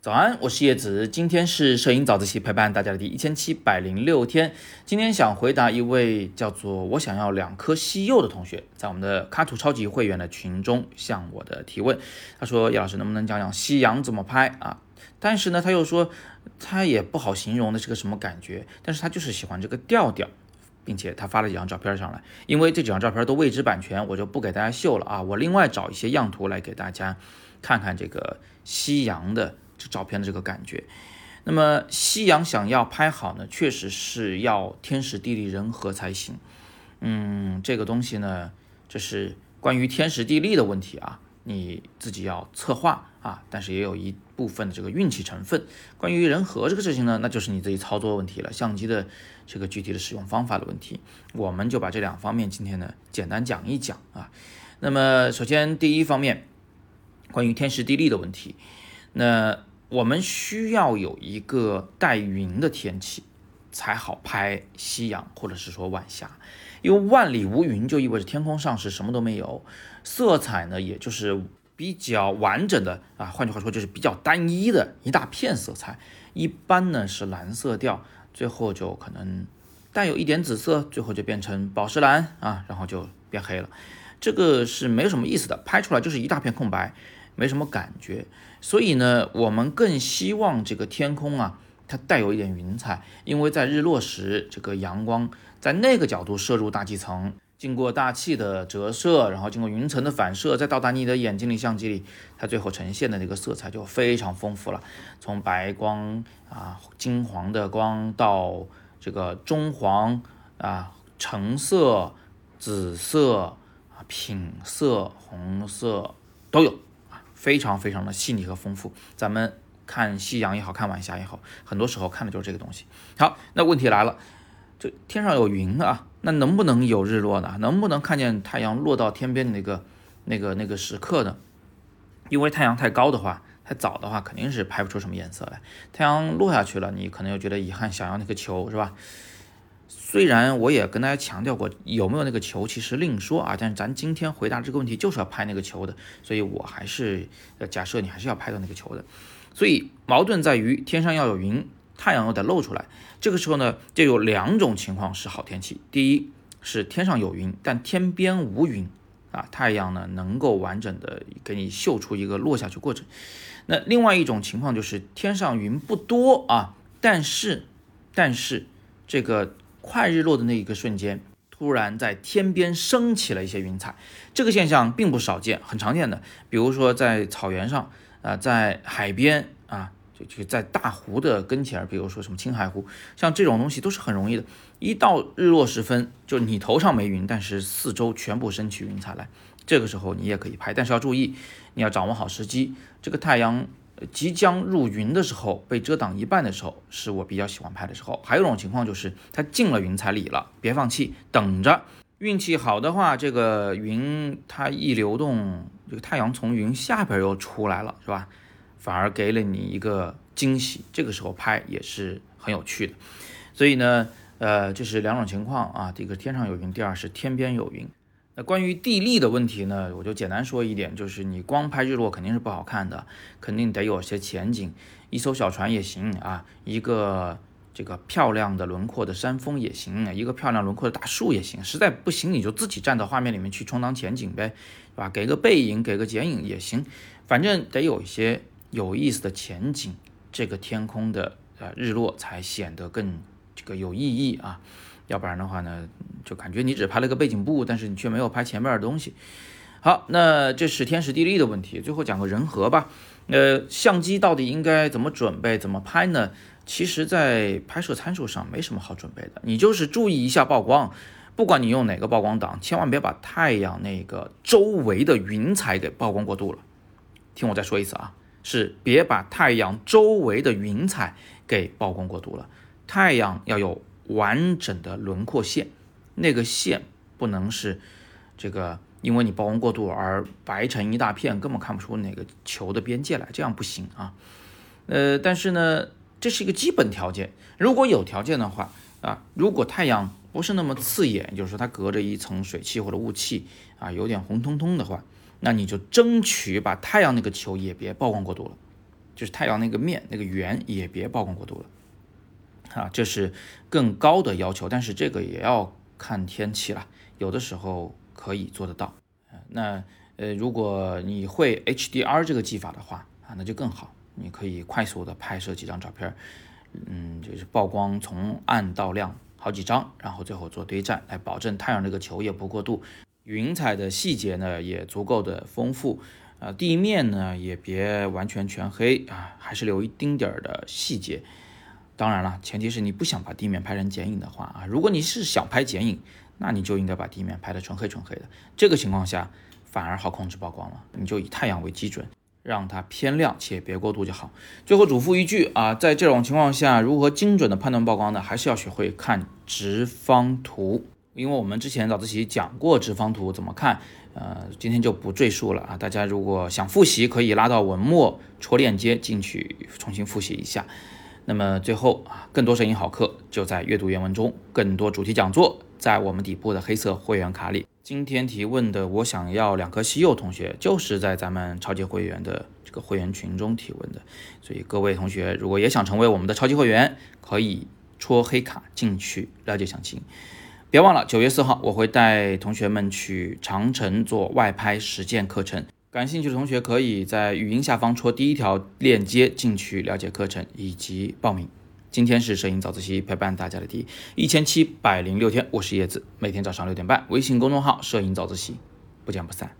早安，我是叶子，今天是摄影早自习陪伴大家的第一千七百零六天。今天想回答一位叫做“我想要两颗西柚”的同学，在我们的卡图超级会员的群中向我的提问。他说：“叶老师，能不能讲讲夕阳怎么拍啊？”但是呢，他又说他也不好形容那是个什么感觉，但是他就是喜欢这个调调，并且他发了几张照片上来。因为这几张照片都未知版权，我就不给大家秀了啊。我另外找一些样图来给大家看看这个夕阳的。这照片的这个感觉，那么夕阳想要拍好呢，确实是要天时地利人和才行。嗯，这个东西呢，这是关于天时地利的问题啊，你自己要策划啊，但是也有一部分的这个运气成分。关于人和这个事情呢，那就是你自己操作问题了，相机的这个具体的使用方法的问题。我们就把这两方面今天呢简单讲一讲啊。那么首先第一方面，关于天时地利的问题。那我们需要有一个带云的天气，才好拍夕阳或者是说晚霞，因为万里无云就意味着天空上是什么都没有，色彩呢也就是比较完整的啊，换句话说就是比较单一的一大片色彩，一般呢是蓝色调，最后就可能带有一点紫色，最后就变成宝石蓝啊，然后就变黑了，这个是没有什么意思的，拍出来就是一大片空白。没什么感觉，所以呢，我们更希望这个天空啊，它带有一点云彩，因为在日落时，这个阳光在那个角度射入大气层，经过大气的折射，然后经过云层的反射，再到达你的眼睛里、相机里，它最后呈现的那个色彩就非常丰富了，从白光啊、金黄的光到这个中黄啊、橙色、紫色啊、品色、红色都有啊。非常非常的细腻和丰富，咱们看夕阳也好看晚霞也好，很多时候看的就是这个东西。好，那问题来了，这天上有云啊，那能不能有日落呢？能不能看见太阳落到天边的那个那个那个时刻呢？因为太阳太高的话，太早的话，肯定是拍不出什么颜色来。太阳落下去了，你可能又觉得遗憾，想要那个球，是吧？虽然我也跟大家强调过有没有那个球，其实另说啊。但是咱今天回答这个问题就是要拍那个球的，所以我还是假设你还是要拍到那个球的。所以矛盾在于天上要有云，太阳又得露出来。这个时候呢，就有两种情况是好天气：第一是天上有云，但天边无云啊，太阳呢能够完整的给你秀出一个落下去过程。那另外一种情况就是天上云不多啊，但是但是这个。快日落的那一个瞬间，突然在天边升起了一些云彩，这个现象并不少见，很常见的。比如说在草原上啊，在海边啊，就就在大湖的跟前，比如说什么青海湖，像这种东西都是很容易的。一到日落时分，就你头上没云，但是四周全部升起云彩来，这个时候你也可以拍，但是要注意，你要掌握好时机，这个太阳。即将入云的时候，被遮挡一半的时候，是我比较喜欢拍的时候。还有一种情况就是它进了云彩里了，别放弃，等着。运气好的话，这个云它一流动，这个太阳从云下边又出来了，是吧？反而给了你一个惊喜。这个时候拍也是很有趣的。所以呢，呃，这是两种情况啊。第一个天上有云，第二是天边有云。那关于地利的问题呢，我就简单说一点，就是你光拍日落肯定是不好看的，肯定得有些前景，一艘小船也行啊，一个这个漂亮的轮廓的山峰也行，一个漂亮轮廓的大树也行，实在不行你就自己站到画面里面去充当前景呗，是吧？给个背影，给个剪影也行，反正得有一些有意思的前景，这个天空的呃日落才显得更这个有意义啊。要不然的话呢，就感觉你只拍了个背景布，但是你却没有拍前面的东西。好，那这是天时地利的问题。最后讲个人和吧。呃，相机到底应该怎么准备、怎么拍呢？其实，在拍摄参数上没什么好准备的，你就是注意一下曝光。不管你用哪个曝光档，千万别把太阳那个周围的云彩给曝光过度了。听我再说一次啊，是别把太阳周围的云彩给曝光过度了。太阳要有。完整的轮廓线，那个线不能是这个，因为你曝光过度而白成一大片，根本看不出哪个球的边界来，这样不行啊。呃，但是呢，这是一个基本条件。如果有条件的话啊，如果太阳不是那么刺眼，就是说它隔着一层水汽或者雾气啊，有点红彤彤的话，那你就争取把太阳那个球也别曝光过度了，就是太阳那个面那个圆也别曝光过度了。啊，这是更高的要求，但是这个也要看天气了，有的时候可以做得到。那呃，如果你会 HDR 这个技法的话啊，那就更好，你可以快速的拍摄几张照片，嗯，就是曝光从暗到亮好几张，然后最后做堆栈，来保证太阳这个球也不过度，云彩的细节呢也足够的丰富，啊，地面呢也别完全全黑啊，还是留一丁点儿的细节。当然了，前提是你不想把地面拍成剪影的话啊。如果你是想拍剪影，那你就应该把地面拍得纯黑纯黑的。这个情况下反而好控制曝光了。你就以太阳为基准，让它偏亮且别过度就好。最后嘱咐一句啊，在这种情况下，如何精准的判断曝光呢？还是要学会看直方图，因为我们之前早自习讲过直方图怎么看，呃，今天就不赘述了啊。大家如果想复习，可以拉到文末戳链接进去重新复习一下。那么最后啊，更多摄影好课就在阅读原文中，更多主题讲座在我们底部的黑色会员卡里。今天提问的我想要两颗西柚同学，就是在咱们超级会员的这个会员群中提问的。所以各位同学如果也想成为我们的超级会员，可以戳黑卡进去了解详情。别忘了九月四号我会带同学们去长城做外拍实践课程。感兴趣的同学可以在语音下方戳第一条链接进去了解课程以及报名。今天是摄影早自习陪伴大家的第一千七百零六天，我是叶子，每天早上六点半，微信公众号“摄影早自习”，不见不散。